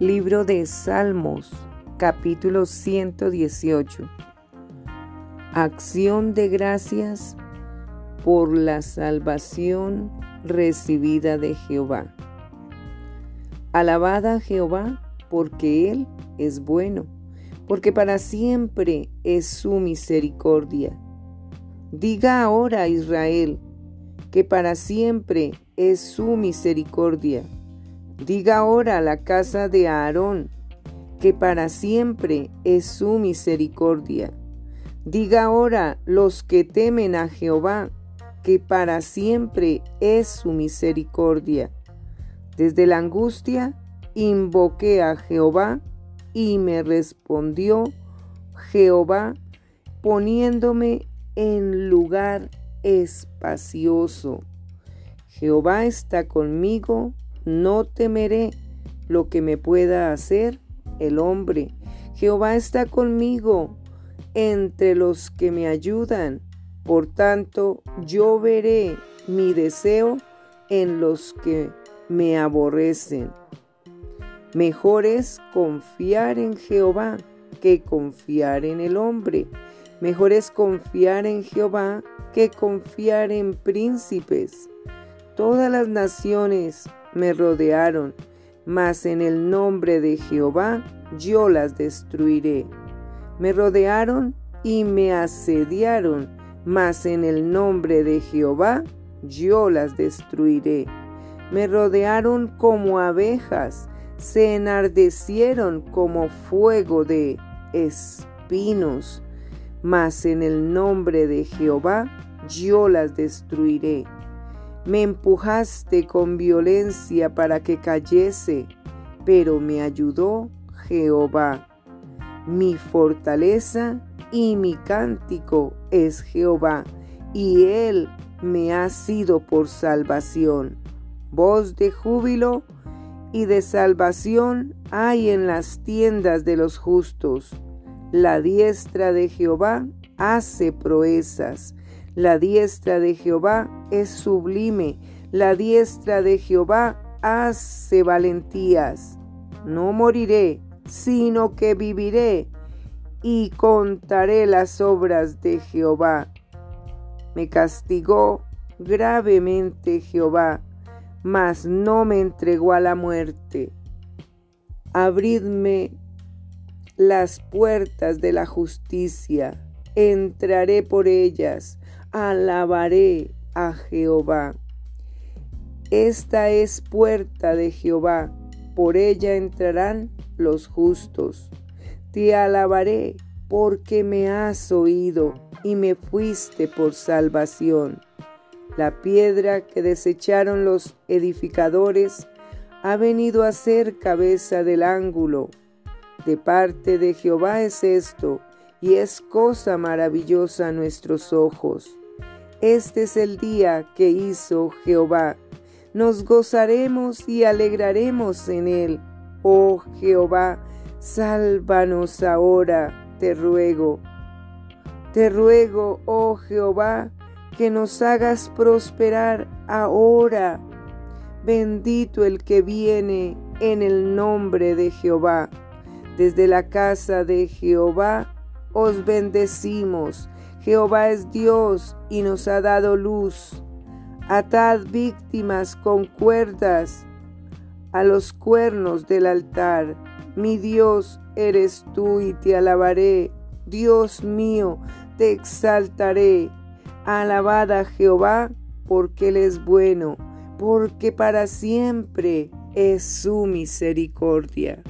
Libro de Salmos, capítulo 118. Acción de gracias por la salvación recibida de Jehová. Alabada a Jehová porque Él es bueno, porque para siempre es su misericordia. Diga ahora Israel que para siempre es su misericordia Diga ahora a la casa de Aarón que para siempre es su misericordia. Diga ahora los que temen a Jehová que para siempre es su misericordia. Desde la angustia invoqué a Jehová y me respondió Jehová poniéndome en lugar espacioso. Jehová está conmigo no temeré lo que me pueda hacer el hombre. Jehová está conmigo entre los que me ayudan. Por tanto, yo veré mi deseo en los que me aborrecen. Mejor es confiar en Jehová que confiar en el hombre. Mejor es confiar en Jehová que confiar en príncipes. Todas las naciones me rodearon, mas en el nombre de Jehová yo las destruiré. Me rodearon y me asediaron, mas en el nombre de Jehová yo las destruiré. Me rodearon como abejas, se enardecieron como fuego de espinos, mas en el nombre de Jehová yo las destruiré. Me empujaste con violencia para que cayese, pero me ayudó Jehová. Mi fortaleza y mi cántico es Jehová, y Él me ha sido por salvación. Voz de júbilo y de salvación hay en las tiendas de los justos. La diestra de Jehová hace proezas. La diestra de Jehová es sublime, la diestra de Jehová hace valentías. No moriré, sino que viviré y contaré las obras de Jehová. Me castigó gravemente Jehová, mas no me entregó a la muerte. Abridme las puertas de la justicia, entraré por ellas alabaré a Jehová. Esta es puerta de Jehová, por ella entrarán los justos. Te alabaré porque me has oído y me fuiste por salvación. La piedra que desecharon los edificadores ha venido a ser cabeza del ángulo. De parte de Jehová es esto, y es cosa maravillosa a nuestros ojos. Este es el día que hizo Jehová. Nos gozaremos y alegraremos en él. Oh Jehová, sálvanos ahora, te ruego. Te ruego, oh Jehová, que nos hagas prosperar ahora. Bendito el que viene en el nombre de Jehová. Desde la casa de Jehová os bendecimos Jehová es Dios y nos ha dado luz. Atad víctimas con cuerdas a los cuernos del altar. Mi Dios eres tú y te alabaré. Dios mío, te exaltaré. Alabad a Jehová porque Él es bueno, porque para siempre es su misericordia.